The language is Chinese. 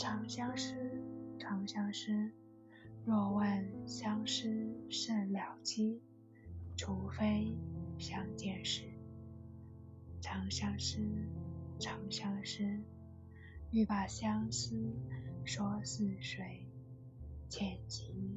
长相思，长相思，若问相思甚了期，除非相见时。长相思，长相思，欲把相思说似水，浅情。